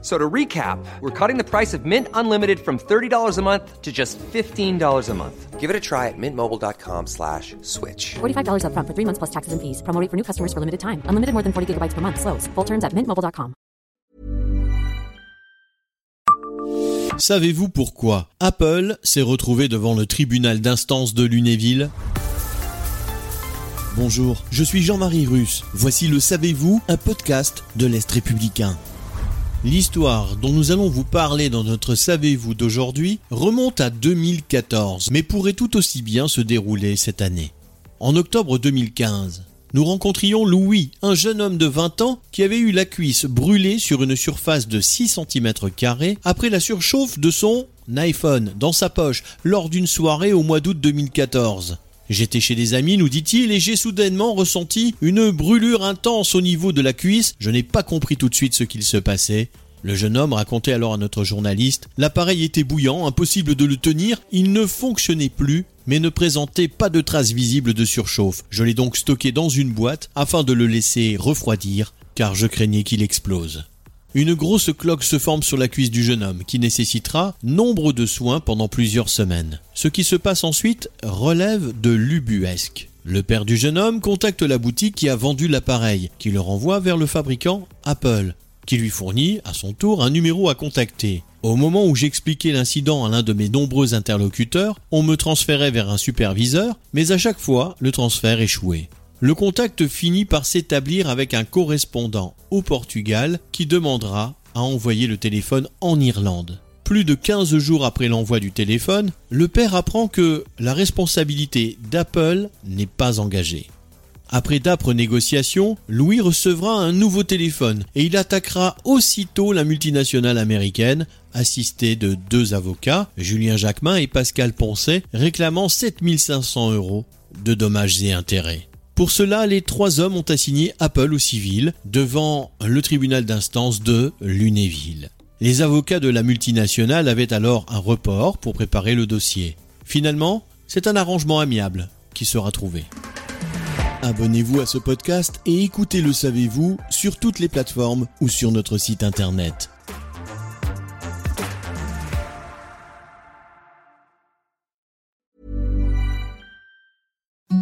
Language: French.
So to recap, we're cutting the price of Mint Unlimited from $30 a month to just $15 a month. Give it a try at mintmobile.com slash switch. $45 upfront for three months plus taxes and fees. Promo rate for new customers for limited time. Unlimited more than 40 gigabytes per month. Slows. Full terms at mintmobile.com. Savez-vous pourquoi Apple s'est retrouvé devant le tribunal d'instance de Lunéville? Bonjour, je suis Jean-Marie Russe. Voici le Savez-vous, un podcast de l'Est républicain. L'histoire dont nous allons vous parler dans notre Savez-vous d'aujourd'hui remonte à 2014, mais pourrait tout aussi bien se dérouler cette année. En octobre 2015, nous rencontrions Louis, un jeune homme de 20 ans qui avait eu la cuisse brûlée sur une surface de 6 cm après la surchauffe de son iPhone dans sa poche lors d'une soirée au mois d'août 2014. J'étais chez des amis, nous dit-il, et j'ai soudainement ressenti une brûlure intense au niveau de la cuisse. Je n'ai pas compris tout de suite ce qu'il se passait. Le jeune homme racontait alors à notre journaliste L'appareil était bouillant, impossible de le tenir, il ne fonctionnait plus, mais ne présentait pas de traces visibles de surchauffe. Je l'ai donc stocké dans une boîte afin de le laisser refroidir, car je craignais qu'il explose. Une grosse cloque se forme sur la cuisse du jeune homme qui nécessitera nombre de soins pendant plusieurs semaines. Ce qui se passe ensuite relève de l'ubuesque. Le père du jeune homme contacte la boutique qui a vendu l'appareil, qui le renvoie vers le fabricant Apple, qui lui fournit à son tour un numéro à contacter. Au moment où j'expliquais l'incident à l'un de mes nombreux interlocuteurs, on me transférait vers un superviseur, mais à chaque fois, le transfert échouait. Le contact finit par s'établir avec un correspondant au Portugal qui demandera à envoyer le téléphone en Irlande. Plus de 15 jours après l'envoi du téléphone, le père apprend que la responsabilité d'Apple n'est pas engagée. Après d'âpres négociations, Louis recevra un nouveau téléphone et il attaquera aussitôt la multinationale américaine, assisté de deux avocats, Julien Jacquemin et Pascal Poncet, réclamant 7500 euros de dommages et intérêts. Pour cela, les trois hommes ont assigné Apple au civil devant le tribunal d'instance de Lunéville. Les avocats de la multinationale avaient alors un report pour préparer le dossier. Finalement, c'est un arrangement amiable qui sera trouvé. Abonnez-vous à ce podcast et écoutez Le Savez-vous sur toutes les plateformes ou sur notre site internet.